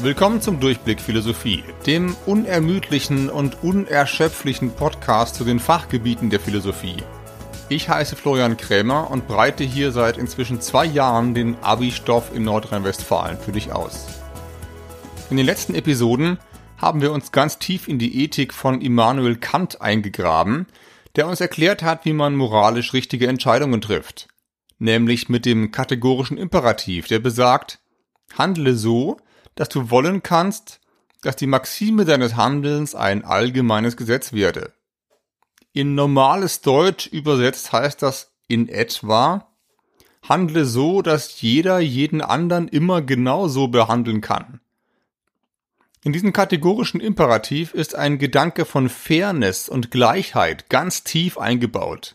Willkommen zum Durchblick Philosophie, dem unermüdlichen und unerschöpflichen Podcast zu den Fachgebieten der Philosophie. Ich heiße Florian Krämer und breite hier seit inzwischen zwei Jahren den Abi-Stoff in Nordrhein-Westfalen für dich aus. In den letzten Episoden haben wir uns ganz tief in die Ethik von Immanuel Kant eingegraben, der uns erklärt hat, wie man moralisch richtige Entscheidungen trifft. Nämlich mit dem kategorischen Imperativ, der besagt, handle so, dass du wollen kannst, dass die Maxime deines Handelns ein allgemeines Gesetz werde. In normales Deutsch übersetzt heißt das in etwa, handle so, dass jeder jeden anderen immer genauso behandeln kann. In diesem kategorischen Imperativ ist ein Gedanke von Fairness und Gleichheit ganz tief eingebaut.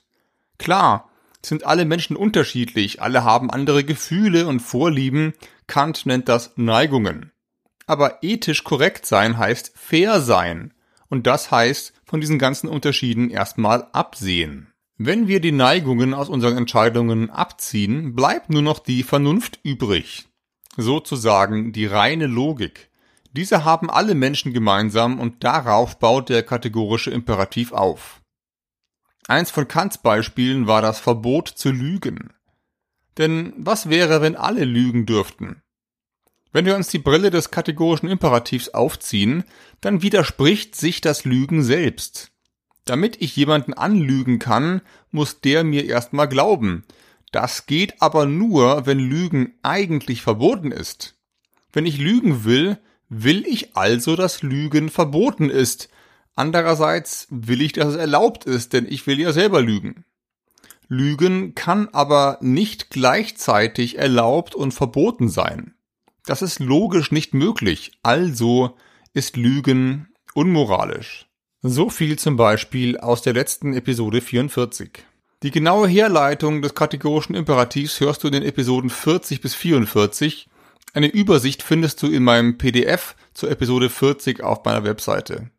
Klar, sind alle Menschen unterschiedlich, alle haben andere Gefühle und Vorlieben, Kant nennt das Neigungen. Aber ethisch korrekt sein heißt fair sein. Und das heißt von diesen ganzen Unterschieden erstmal absehen. Wenn wir die Neigungen aus unseren Entscheidungen abziehen, bleibt nur noch die Vernunft übrig. Sozusagen die reine Logik. Diese haben alle Menschen gemeinsam und darauf baut der kategorische Imperativ auf. Eins von Kants Beispielen war das Verbot zu lügen. Denn was wäre, wenn alle lügen dürften? Wenn wir uns die Brille des kategorischen Imperativs aufziehen, dann widerspricht sich das Lügen selbst. Damit ich jemanden anlügen kann, muss der mir erstmal glauben. Das geht aber nur, wenn Lügen eigentlich verboten ist. Wenn ich lügen will, will ich also, dass Lügen verboten ist. Andererseits will ich, dass es erlaubt ist, denn ich will ja selber lügen. Lügen kann aber nicht gleichzeitig erlaubt und verboten sein. Das ist logisch nicht möglich, also ist Lügen unmoralisch. So viel zum Beispiel aus der letzten Episode 44. Die genaue Herleitung des kategorischen Imperativs hörst du in den Episoden 40 bis 44. Eine Übersicht findest du in meinem PDF zur Episode 40 auf meiner Webseite.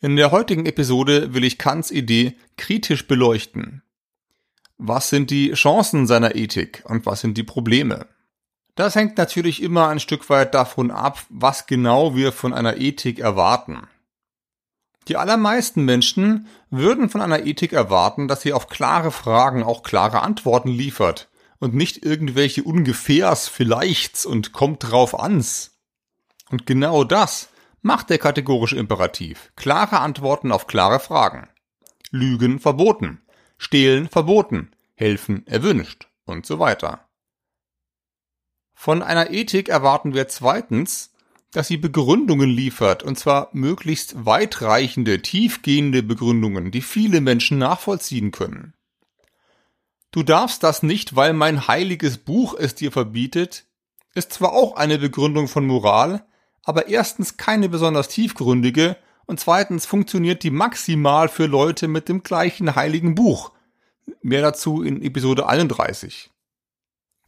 In der heutigen Episode will ich Kants Idee kritisch beleuchten. Was sind die Chancen seiner Ethik und was sind die Probleme? Das hängt natürlich immer ein Stück weit davon ab, was genau wir von einer Ethik erwarten. Die allermeisten Menschen würden von einer Ethik erwarten, dass sie auf klare Fragen auch klare Antworten liefert und nicht irgendwelche ungefährs vielleichts und kommt drauf ans. Und genau das macht der kategorische Imperativ. Klare Antworten auf klare Fragen. Lügen verboten. Stehlen verboten. Helfen erwünscht. Und so weiter. Von einer Ethik erwarten wir zweitens, dass sie Begründungen liefert, und zwar möglichst weitreichende, tiefgehende Begründungen, die viele Menschen nachvollziehen können. Du darfst das nicht, weil mein heiliges Buch es dir verbietet, ist zwar auch eine Begründung von Moral, aber erstens keine besonders tiefgründige und zweitens funktioniert die maximal für Leute mit dem gleichen heiligen Buch. Mehr dazu in Episode 31.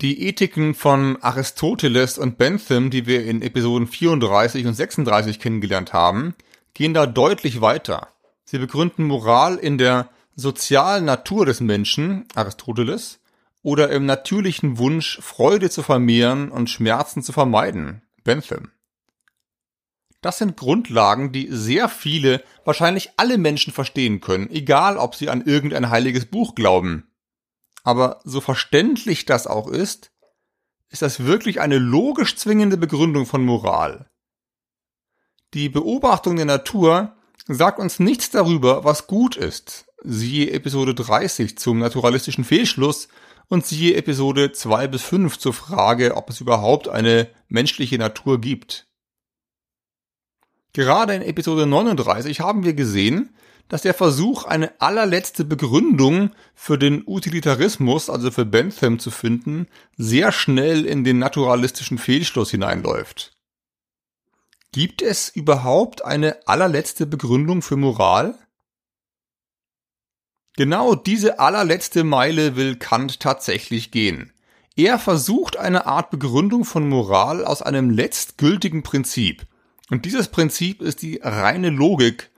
Die Ethiken von Aristoteles und Bentham, die wir in Episoden 34 und 36 kennengelernt haben, gehen da deutlich weiter. Sie begründen Moral in der sozialen Natur des Menschen, Aristoteles, oder im natürlichen Wunsch, Freude zu vermehren und Schmerzen zu vermeiden, Bentham. Das sind Grundlagen, die sehr viele, wahrscheinlich alle Menschen verstehen können, egal ob sie an irgendein heiliges Buch glauben. Aber so verständlich das auch ist, ist das wirklich eine logisch zwingende Begründung von Moral. Die Beobachtung der Natur sagt uns nichts darüber, was gut ist. Siehe Episode 30 zum naturalistischen Fehlschluss und siehe Episode 2 bis 5 zur Frage, ob es überhaupt eine menschliche Natur gibt. Gerade in Episode 39 haben wir gesehen, dass der Versuch, eine allerletzte Begründung für den Utilitarismus, also für Bentham zu finden, sehr schnell in den naturalistischen Fehlschluss hineinläuft. Gibt es überhaupt eine allerletzte Begründung für Moral? Genau diese allerletzte Meile will Kant tatsächlich gehen. Er versucht eine Art Begründung von Moral aus einem letztgültigen Prinzip. Und dieses Prinzip ist die reine Logik,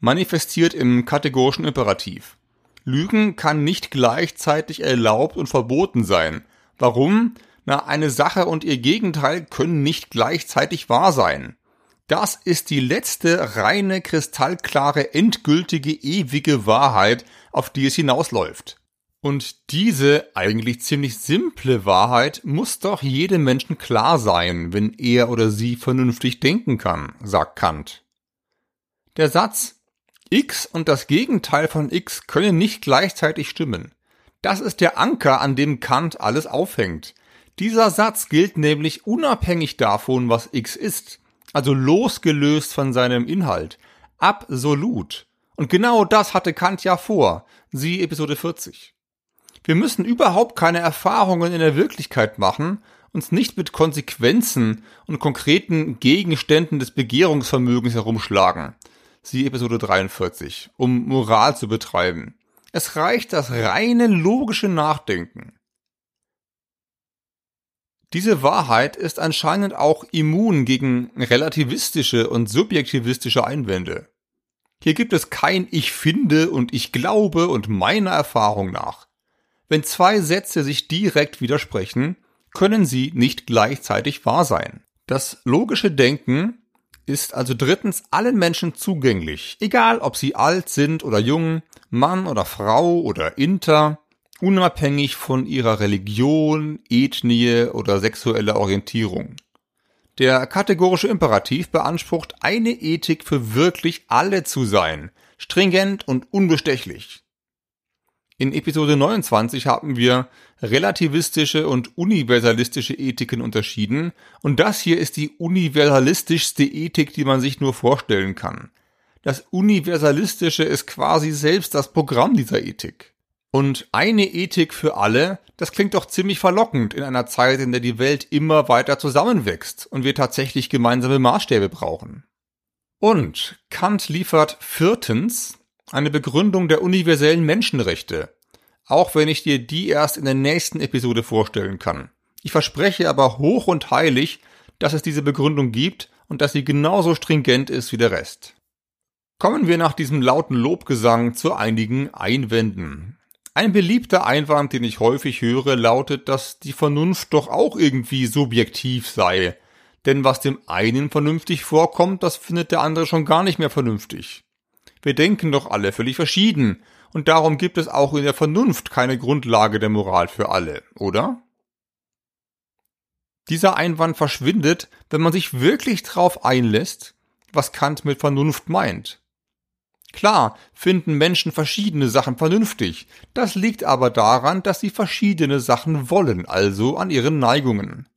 manifestiert im kategorischen Imperativ. Lügen kann nicht gleichzeitig erlaubt und verboten sein. Warum? Na, eine Sache und ihr Gegenteil können nicht gleichzeitig wahr sein. Das ist die letzte reine, kristallklare, endgültige, ewige Wahrheit, auf die es hinausläuft. Und diese eigentlich ziemlich simple Wahrheit muss doch jedem Menschen klar sein, wenn er oder sie vernünftig denken kann, sagt Kant. Der Satz x und das Gegenteil von x können nicht gleichzeitig stimmen. Das ist der Anker, an dem Kant alles aufhängt. Dieser Satz gilt nämlich unabhängig davon, was x ist, also losgelöst von seinem Inhalt, absolut. Und genau das hatte Kant ja vor, sie Episode 40. Wir müssen überhaupt keine Erfahrungen in der Wirklichkeit machen, uns nicht mit Konsequenzen und konkreten Gegenständen des Begehrungsvermögens herumschlagen. Sie Episode 43, um Moral zu betreiben. Es reicht das reine logische Nachdenken. Diese Wahrheit ist anscheinend auch immun gegen relativistische und subjektivistische Einwände. Hier gibt es kein Ich finde und ich glaube und meiner Erfahrung nach. Wenn zwei Sätze sich direkt widersprechen, können sie nicht gleichzeitig wahr sein. Das logische Denken ist also drittens allen Menschen zugänglich, egal ob sie alt sind oder jung, Mann oder Frau oder Inter, unabhängig von ihrer Religion, Ethnie oder sexueller Orientierung. Der kategorische Imperativ beansprucht eine Ethik für wirklich alle zu sein, stringent und unbestechlich. In Episode 29 haben wir relativistische und universalistische Ethiken unterschieden und das hier ist die universalistischste Ethik, die man sich nur vorstellen kann. Das Universalistische ist quasi selbst das Programm dieser Ethik. Und eine Ethik für alle, das klingt doch ziemlich verlockend in einer Zeit, in der die Welt immer weiter zusammenwächst und wir tatsächlich gemeinsame Maßstäbe brauchen. Und Kant liefert viertens eine Begründung der universellen Menschenrechte, auch wenn ich dir die erst in der nächsten Episode vorstellen kann. Ich verspreche aber hoch und heilig, dass es diese Begründung gibt und dass sie genauso stringent ist wie der Rest. Kommen wir nach diesem lauten Lobgesang zu einigen Einwänden. Ein beliebter Einwand, den ich häufig höre, lautet, dass die Vernunft doch auch irgendwie subjektiv sei. Denn was dem einen vernünftig vorkommt, das findet der andere schon gar nicht mehr vernünftig. Wir denken doch alle völlig verschieden, und darum gibt es auch in der Vernunft keine Grundlage der Moral für alle, oder? Dieser Einwand verschwindet, wenn man sich wirklich drauf einlässt, was Kant mit Vernunft meint. Klar finden Menschen verschiedene Sachen vernünftig, das liegt aber daran, dass sie verschiedene Sachen wollen, also an ihren Neigungen.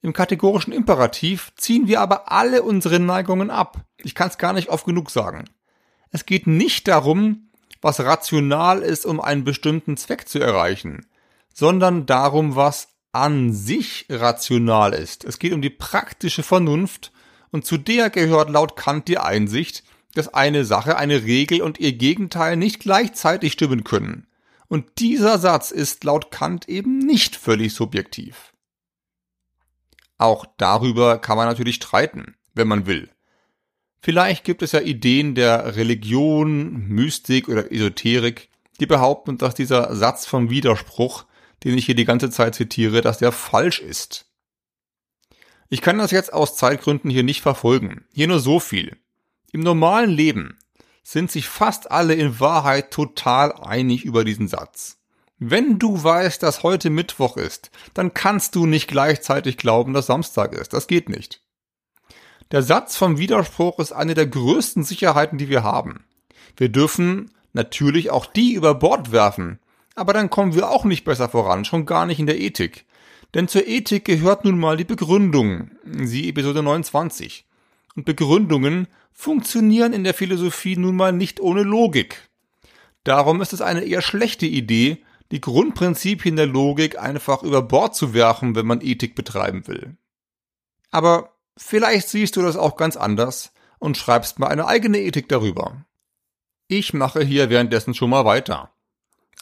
Im kategorischen Imperativ ziehen wir aber alle unsere Neigungen ab. Ich kann es gar nicht oft genug sagen. Es geht nicht darum, was rational ist, um einen bestimmten Zweck zu erreichen, sondern darum, was an sich rational ist. Es geht um die praktische Vernunft und zu der gehört laut Kant die Einsicht, dass eine Sache, eine Regel und ihr Gegenteil nicht gleichzeitig stimmen können. Und dieser Satz ist laut Kant eben nicht völlig subjektiv. Auch darüber kann man natürlich streiten, wenn man will. Vielleicht gibt es ja Ideen der Religion, Mystik oder Esoterik, die behaupten, dass dieser Satz vom Widerspruch, den ich hier die ganze Zeit zitiere, dass der falsch ist. Ich kann das jetzt aus Zeitgründen hier nicht verfolgen. Hier nur so viel. Im normalen Leben sind sich fast alle in Wahrheit total einig über diesen Satz. Wenn du weißt, dass heute Mittwoch ist, dann kannst du nicht gleichzeitig glauben, dass Samstag ist. Das geht nicht. Der Satz vom Widerspruch ist eine der größten Sicherheiten, die wir haben. Wir dürfen natürlich auch die über Bord werfen, aber dann kommen wir auch nicht besser voran, schon gar nicht in der Ethik. Denn zur Ethik gehört nun mal die Begründung, sie Episode 29. Und Begründungen funktionieren in der Philosophie nun mal nicht ohne Logik. Darum ist es eine eher schlechte Idee, die Grundprinzipien der Logik einfach über Bord zu werfen, wenn man Ethik betreiben will. Aber Vielleicht siehst du das auch ganz anders und schreibst mal eine eigene Ethik darüber. Ich mache hier währenddessen schon mal weiter.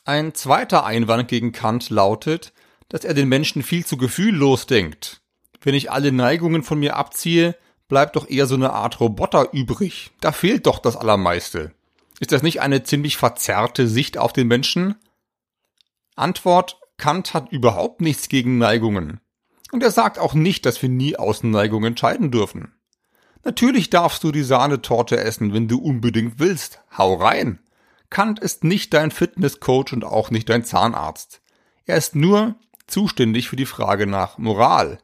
Ein zweiter Einwand gegen Kant lautet, dass er den Menschen viel zu gefühllos denkt. Wenn ich alle Neigungen von mir abziehe, bleibt doch eher so eine Art Roboter übrig. Da fehlt doch das Allermeiste. Ist das nicht eine ziemlich verzerrte Sicht auf den Menschen? Antwort, Kant hat überhaupt nichts gegen Neigungen. Und er sagt auch nicht, dass wir nie Außenneigung entscheiden dürfen. Natürlich darfst du die Sahnetorte essen, wenn du unbedingt willst. Hau rein. Kant ist nicht dein Fitnesscoach und auch nicht dein Zahnarzt. Er ist nur zuständig für die Frage nach Moral.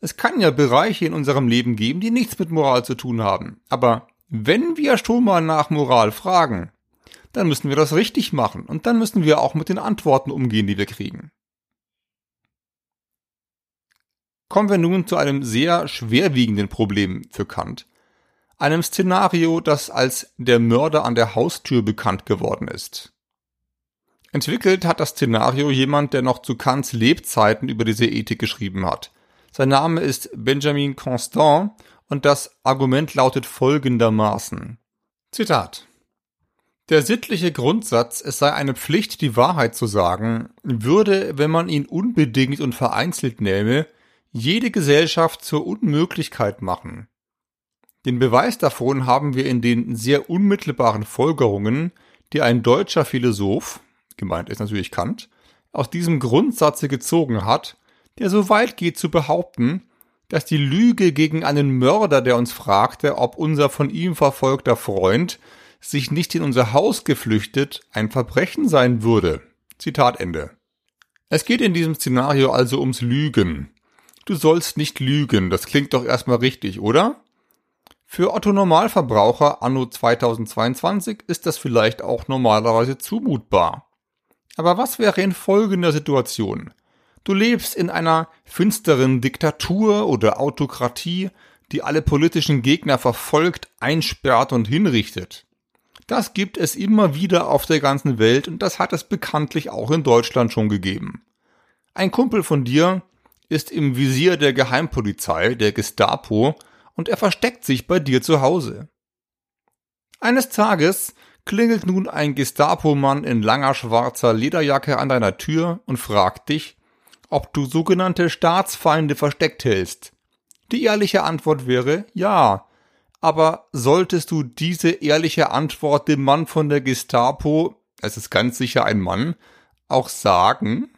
Es kann ja Bereiche in unserem Leben geben, die nichts mit Moral zu tun haben. Aber wenn wir schon mal nach Moral fragen, dann müssen wir das richtig machen und dann müssen wir auch mit den Antworten umgehen, die wir kriegen. Kommen wir nun zu einem sehr schwerwiegenden Problem für Kant. Einem Szenario, das als der Mörder an der Haustür bekannt geworden ist. Entwickelt hat das Szenario jemand, der noch zu Kants Lebzeiten über diese Ethik geschrieben hat. Sein Name ist Benjamin Constant und das Argument lautet folgendermaßen. Zitat. Der sittliche Grundsatz, es sei eine Pflicht, die Wahrheit zu sagen, würde, wenn man ihn unbedingt und vereinzelt nähme, jede Gesellschaft zur Unmöglichkeit machen. Den Beweis davon haben wir in den sehr unmittelbaren Folgerungen, die ein deutscher Philosoph, gemeint ist natürlich Kant, aus diesem Grundsatze gezogen hat, der so weit geht zu behaupten, dass die Lüge gegen einen Mörder, der uns fragte, ob unser von ihm verfolgter Freund sich nicht in unser Haus geflüchtet, ein Verbrechen sein würde. Zitat Ende. Es geht in diesem Szenario also ums Lügen. Du sollst nicht lügen, das klingt doch erstmal richtig, oder? Für Otto Normalverbraucher anno 2022 ist das vielleicht auch normalerweise zumutbar. Aber was wäre in folgender Situation? Du lebst in einer finsteren Diktatur oder Autokratie, die alle politischen Gegner verfolgt, einsperrt und hinrichtet. Das gibt es immer wieder auf der ganzen Welt und das hat es bekanntlich auch in Deutschland schon gegeben. Ein Kumpel von dir ist im Visier der Geheimpolizei, der Gestapo, und er versteckt sich bei dir zu Hause. Eines Tages klingelt nun ein Gestapo-Mann in langer schwarzer Lederjacke an deiner Tür und fragt dich, ob du sogenannte Staatsfeinde versteckt hältst. Die ehrliche Antwort wäre ja. Aber solltest du diese ehrliche Antwort dem Mann von der Gestapo, es ist ganz sicher ein Mann, auch sagen?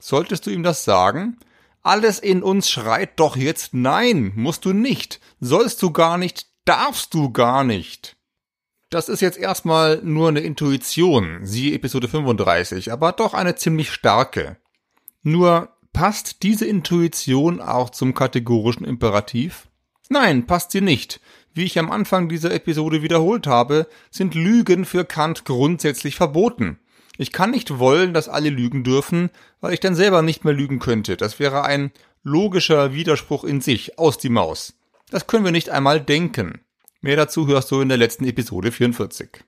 Solltest du ihm das sagen? Alles in uns schreit doch jetzt nein, musst du nicht, sollst du gar nicht, darfst du gar nicht. Das ist jetzt erstmal nur eine Intuition, siehe Episode 35, aber doch eine ziemlich starke. Nur passt diese Intuition auch zum kategorischen Imperativ? Nein, passt sie nicht. Wie ich am Anfang dieser Episode wiederholt habe, sind Lügen für Kant grundsätzlich verboten. Ich kann nicht wollen, dass alle lügen dürfen, weil ich dann selber nicht mehr lügen könnte. Das wäre ein logischer Widerspruch in sich, aus die Maus. Das können wir nicht einmal denken. Mehr dazu hörst du in der letzten Episode 44.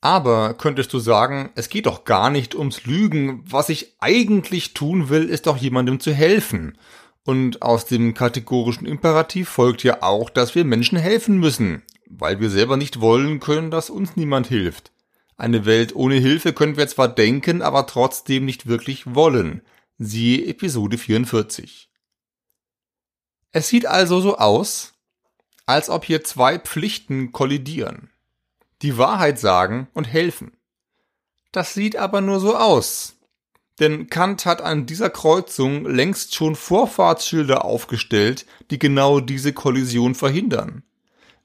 Aber könntest du sagen, es geht doch gar nicht ums Lügen. Was ich eigentlich tun will, ist doch jemandem zu helfen. Und aus dem kategorischen Imperativ folgt ja auch, dass wir Menschen helfen müssen, weil wir selber nicht wollen können, dass uns niemand hilft. Eine Welt ohne Hilfe können wir zwar denken, aber trotzdem nicht wirklich wollen. Siehe Episode 44. Es sieht also so aus, als ob hier zwei Pflichten kollidieren die Wahrheit sagen und helfen. Das sieht aber nur so aus. Denn Kant hat an dieser Kreuzung längst schon Vorfahrtsschilder aufgestellt, die genau diese Kollision verhindern.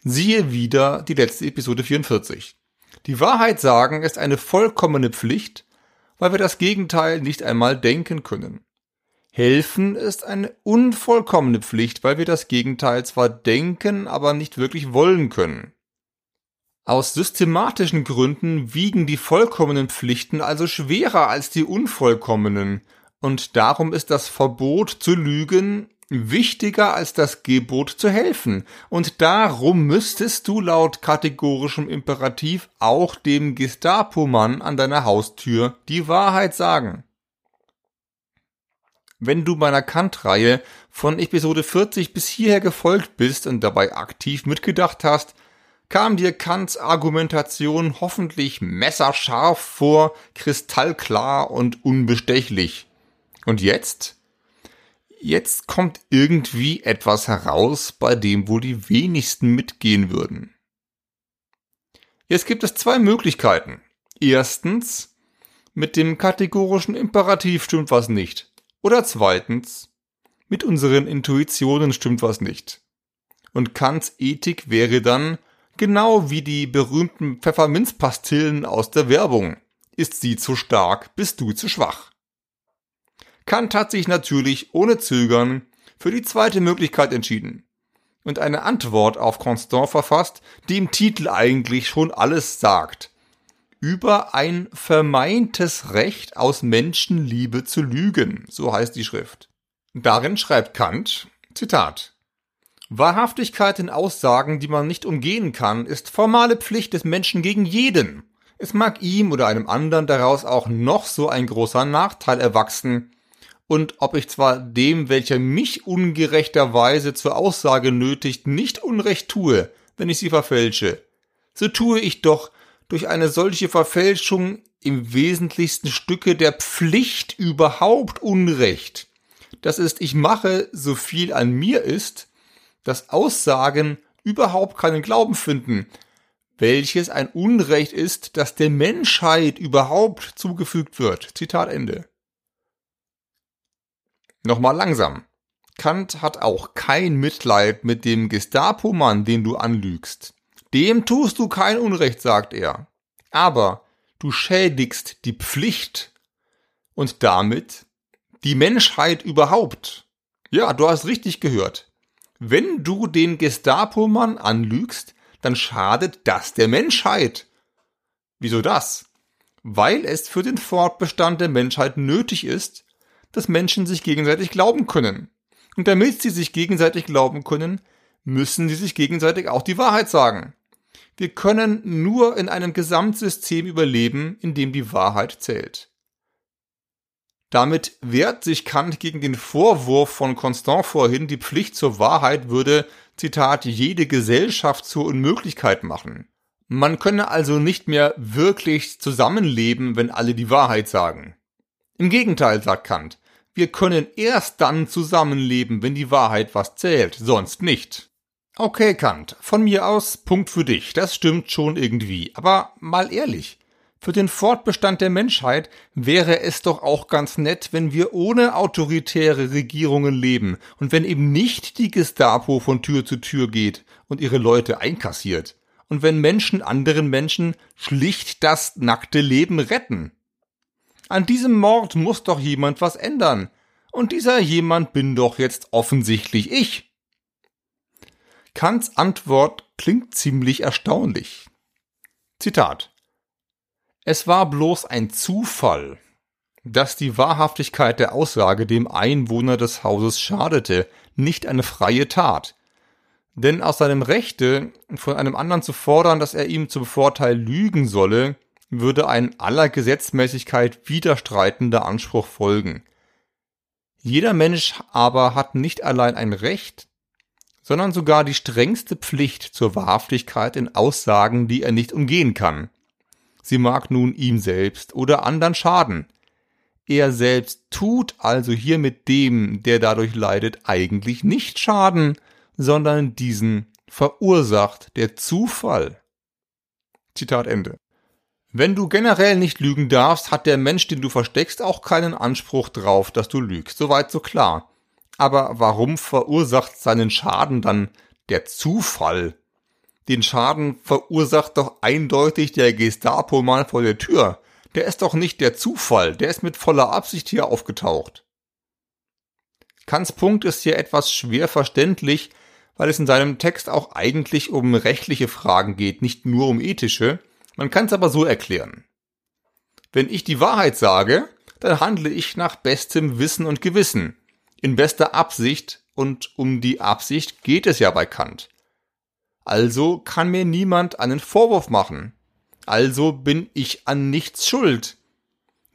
Siehe wieder die letzte Episode 44. Die Wahrheit sagen ist eine vollkommene Pflicht, weil wir das Gegenteil nicht einmal denken können. Helfen ist eine unvollkommene Pflicht, weil wir das Gegenteil zwar denken, aber nicht wirklich wollen können. Aus systematischen Gründen wiegen die vollkommenen Pflichten also schwerer als die unvollkommenen, und darum ist das Verbot zu lügen wichtiger als das Gebot zu helfen, und darum müsstest du laut kategorischem Imperativ auch dem Gestapo-Mann an deiner Haustür die Wahrheit sagen. Wenn du meiner Kant-Reihe von Episode 40 bis hierher gefolgt bist und dabei aktiv mitgedacht hast, kam dir Kants Argumentation hoffentlich messerscharf vor, kristallklar und unbestechlich. Und jetzt? Jetzt kommt irgendwie etwas heraus, bei dem wohl die wenigsten mitgehen würden. Jetzt gibt es zwei Möglichkeiten. Erstens, mit dem kategorischen Imperativ stimmt was nicht. Oder zweitens, mit unseren Intuitionen stimmt was nicht. Und Kants Ethik wäre dann genau wie die berühmten Pfefferminzpastillen aus der Werbung. Ist sie zu stark, bist du zu schwach. Kant hat sich natürlich ohne Zögern für die zweite Möglichkeit entschieden und eine Antwort auf Constant verfasst, die im Titel eigentlich schon alles sagt. Über ein vermeintes Recht aus Menschenliebe zu lügen, so heißt die Schrift. Darin schreibt Kant, Zitat, Wahrhaftigkeit in Aussagen, die man nicht umgehen kann, ist formale Pflicht des Menschen gegen jeden. Es mag ihm oder einem anderen daraus auch noch so ein großer Nachteil erwachsen, und ob ich zwar dem, welcher mich ungerechterweise zur Aussage nötigt, nicht Unrecht tue, wenn ich sie verfälsche, so tue ich doch durch eine solche Verfälschung im wesentlichsten Stücke der Pflicht überhaupt Unrecht. Das ist, ich mache so viel an mir ist, dass Aussagen überhaupt keinen Glauben finden, welches ein Unrecht ist, das der Menschheit überhaupt zugefügt wird. Zitat Ende. Nochmal langsam. Kant hat auch kein Mitleid mit dem Gestapo-Mann, den du anlügst. Dem tust du kein Unrecht, sagt er. Aber du schädigst die Pflicht und damit die Menschheit überhaupt. Ja, du hast richtig gehört. Wenn du den Gestapo-Mann anlügst, dann schadet das der Menschheit. Wieso das? Weil es für den Fortbestand der Menschheit nötig ist, dass Menschen sich gegenseitig glauben können. Und damit sie sich gegenseitig glauben können, müssen sie sich gegenseitig auch die Wahrheit sagen. Wir können nur in einem Gesamtsystem überleben, in dem die Wahrheit zählt. Damit wehrt sich Kant gegen den Vorwurf von Constant vorhin, die Pflicht zur Wahrheit würde, Zitat, jede Gesellschaft zur Unmöglichkeit machen. Man könne also nicht mehr wirklich zusammenleben, wenn alle die Wahrheit sagen. Im Gegenteil, sagt Kant, wir können erst dann zusammenleben, wenn die Wahrheit was zählt, sonst nicht. Okay, Kant, von mir aus Punkt für dich, das stimmt schon irgendwie, aber mal ehrlich, für den Fortbestand der Menschheit wäre es doch auch ganz nett, wenn wir ohne autoritäre Regierungen leben und wenn eben nicht die Gestapo von Tür zu Tür geht und ihre Leute einkassiert und wenn Menschen anderen Menschen schlicht das nackte Leben retten. An diesem Mord muss doch jemand was ändern. Und dieser jemand bin doch jetzt offensichtlich ich. Kants Antwort klingt ziemlich erstaunlich. Zitat. Es war bloß ein Zufall, dass die Wahrhaftigkeit der Aussage dem Einwohner des Hauses schadete, nicht eine freie Tat. Denn aus seinem Rechte, von einem anderen zu fordern, dass er ihm zum Vorteil lügen solle, würde ein aller Gesetzmäßigkeit widerstreitender Anspruch folgen. Jeder Mensch aber hat nicht allein ein Recht, sondern sogar die strengste Pflicht zur Wahrhaftigkeit in Aussagen, die er nicht umgehen kann. Sie mag nun ihm selbst oder anderen schaden. Er selbst tut also hier mit dem, der dadurch leidet, eigentlich nicht Schaden, sondern diesen verursacht der Zufall. Zitat Ende. Wenn du generell nicht lügen darfst, hat der Mensch, den du versteckst, auch keinen Anspruch drauf, dass du lügst. Soweit so klar. Aber warum verursacht seinen Schaden dann der Zufall? Den Schaden verursacht doch eindeutig der Gestapo-Mann vor der Tür. Der ist doch nicht der Zufall, der ist mit voller Absicht hier aufgetaucht. Kants Punkt ist hier etwas schwer verständlich, weil es in seinem Text auch eigentlich um rechtliche Fragen geht, nicht nur um ethische. Man kann es aber so erklären. Wenn ich die Wahrheit sage, dann handle ich nach bestem Wissen und Gewissen, in bester Absicht, und um die Absicht geht es ja bei Kant. Also kann mir niemand einen Vorwurf machen. Also bin ich an nichts schuld.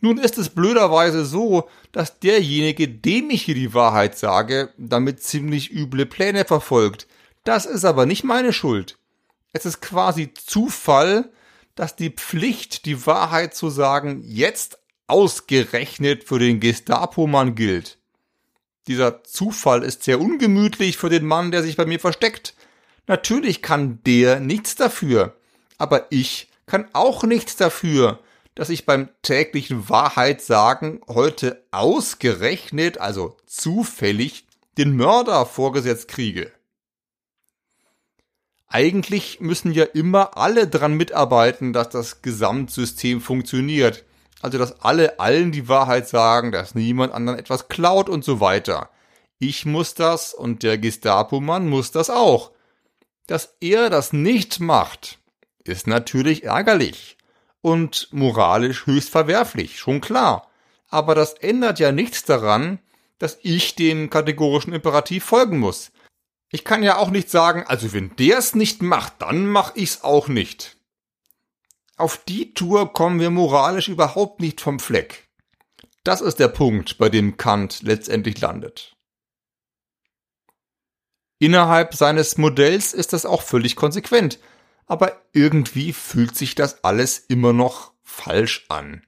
Nun ist es blöderweise so, dass derjenige, dem ich hier die Wahrheit sage, damit ziemlich üble Pläne verfolgt. Das ist aber nicht meine Schuld. Es ist quasi Zufall, dass die Pflicht, die Wahrheit zu sagen, jetzt ausgerechnet für den Gestapo-Mann gilt. Dieser Zufall ist sehr ungemütlich für den Mann, der sich bei mir versteckt. Natürlich kann der nichts dafür, aber ich kann auch nichts dafür, dass ich beim täglichen Wahrheit sagen heute ausgerechnet, also zufällig, den Mörder vorgesetzt kriege. Eigentlich müssen ja immer alle dran mitarbeiten, dass das Gesamtsystem funktioniert. Also, dass alle allen die Wahrheit sagen, dass niemand anderen etwas klaut und so weiter. Ich muss das und der Gestapo-Mann muss das auch. Dass er das nicht macht, ist natürlich ärgerlich und moralisch höchst verwerflich, schon klar. Aber das ändert ja nichts daran, dass ich dem kategorischen Imperativ folgen muss. Ich kann ja auch nicht sagen, also wenn der es nicht macht, dann mach ich's auch nicht. Auf die Tour kommen wir moralisch überhaupt nicht vom Fleck. Das ist der Punkt, bei dem Kant letztendlich landet. Innerhalb seines Modells ist das auch völlig konsequent, aber irgendwie fühlt sich das alles immer noch falsch an.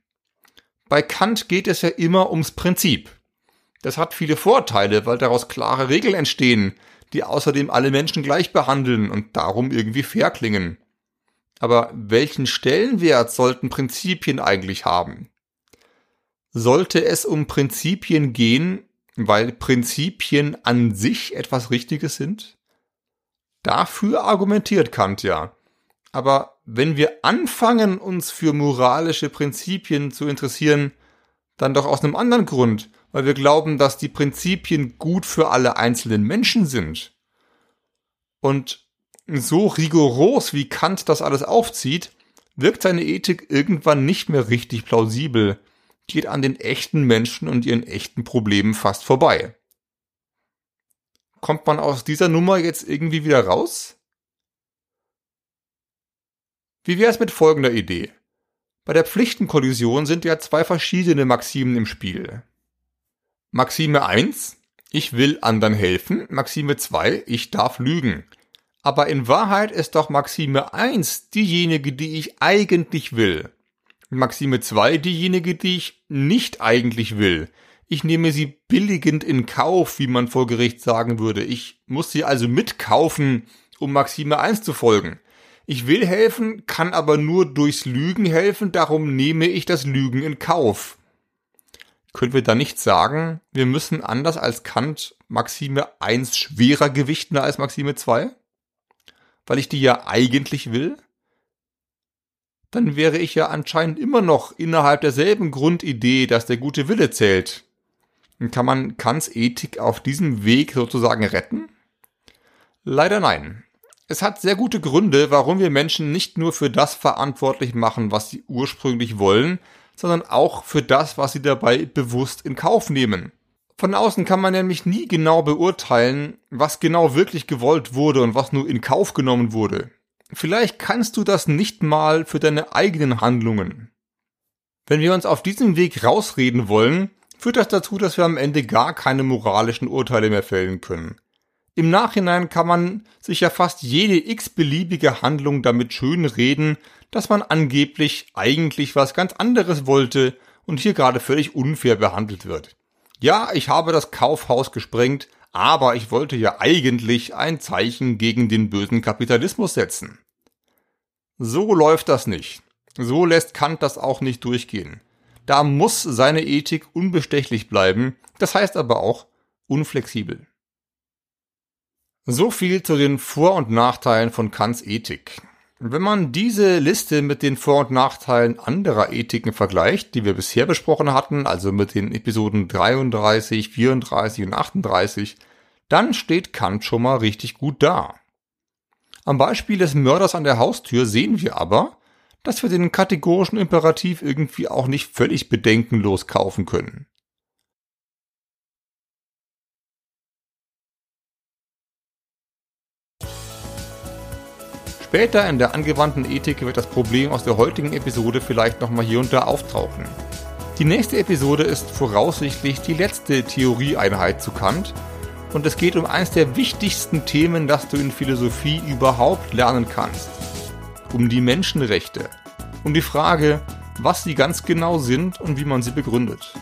Bei Kant geht es ja immer ums Prinzip. Das hat viele Vorteile, weil daraus klare Regeln entstehen, die außerdem alle Menschen gleich behandeln und darum irgendwie fair klingen. Aber welchen Stellenwert sollten Prinzipien eigentlich haben? Sollte es um Prinzipien gehen, weil Prinzipien an sich etwas Richtiges sind? Dafür argumentiert Kant ja. Aber wenn wir anfangen, uns für moralische Prinzipien zu interessieren, dann doch aus einem anderen Grund, weil wir glauben, dass die Prinzipien gut für alle einzelnen Menschen sind. Und so rigoros wie Kant das alles aufzieht, wirkt seine Ethik irgendwann nicht mehr richtig plausibel, geht an den echten Menschen und ihren echten Problemen fast vorbei. Kommt man aus dieser Nummer jetzt irgendwie wieder raus? Wie wäre es mit folgender Idee? Bei der Pflichtenkollision sind ja zwei verschiedene Maximen im Spiel. Maxime 1, ich will anderen helfen. Maxime 2, ich darf lügen. Aber in Wahrheit ist doch Maxime 1 diejenige, die ich eigentlich will. Maxime 2 diejenige, die ich nicht eigentlich will. Ich nehme sie billigend in Kauf, wie man vor Gericht sagen würde. Ich muss sie also mitkaufen, um Maxime 1 zu folgen. Ich will helfen, kann aber nur durchs Lügen helfen, darum nehme ich das Lügen in Kauf. Können wir da nicht sagen, wir müssen anders als Kant Maxime 1 schwerer gewichten als Maxime 2? Weil ich die ja eigentlich will? Dann wäre ich ja anscheinend immer noch innerhalb derselben Grundidee, dass der gute Wille zählt. Kann man Kants Ethik auf diesem Weg sozusagen retten? Leider nein. Es hat sehr gute Gründe, warum wir Menschen nicht nur für das verantwortlich machen, was sie ursprünglich wollen, sondern auch für das, was sie dabei bewusst in Kauf nehmen. Von außen kann man nämlich nie genau beurteilen, was genau wirklich gewollt wurde und was nur in Kauf genommen wurde. Vielleicht kannst du das nicht mal für deine eigenen Handlungen. Wenn wir uns auf diesem Weg rausreden wollen, führt das dazu, dass wir am Ende gar keine moralischen Urteile mehr fällen können. Im Nachhinein kann man sich ja fast jede x-beliebige Handlung damit schön reden, dass man angeblich eigentlich was ganz anderes wollte und hier gerade völlig unfair behandelt wird. Ja, ich habe das Kaufhaus gesprengt, aber ich wollte ja eigentlich ein Zeichen gegen den bösen Kapitalismus setzen. So läuft das nicht. So lässt Kant das auch nicht durchgehen. Da muss seine Ethik unbestechlich bleiben, das heißt aber auch unflexibel. So viel zu den Vor- und Nachteilen von Kants Ethik. Wenn man diese Liste mit den Vor- und Nachteilen anderer Ethiken vergleicht, die wir bisher besprochen hatten, also mit den Episoden 33, 34 und 38, dann steht Kant schon mal richtig gut da. Am Beispiel des Mörders an der Haustür sehen wir aber, dass wir den kategorischen Imperativ irgendwie auch nicht völlig bedenkenlos kaufen können. Später in der angewandten Ethik wird das Problem aus der heutigen Episode vielleicht nochmal hier und da auftauchen. Die nächste Episode ist voraussichtlich die letzte Theorieeinheit zu Kant und es geht um eines der wichtigsten Themen, das du in Philosophie überhaupt lernen kannst. Um die Menschenrechte. Um die Frage, was sie ganz genau sind und wie man sie begründet.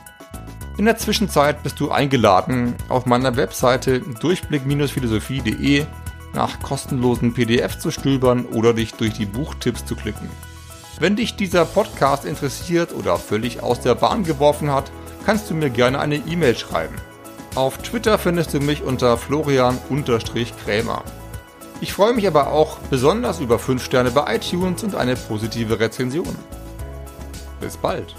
In der Zwischenzeit bist du eingeladen, auf meiner Webseite durchblick-philosophie.de nach kostenlosen PDF zu stöbern oder dich durch die Buchtipps zu klicken. Wenn dich dieser Podcast interessiert oder völlig aus der Bahn geworfen hat, kannst du mir gerne eine E-Mail schreiben. Auf Twitter findest du mich unter Florian-Krämer. Ich freue mich aber auch besonders über 5 Sterne bei iTunes und eine positive Rezension. Bis bald.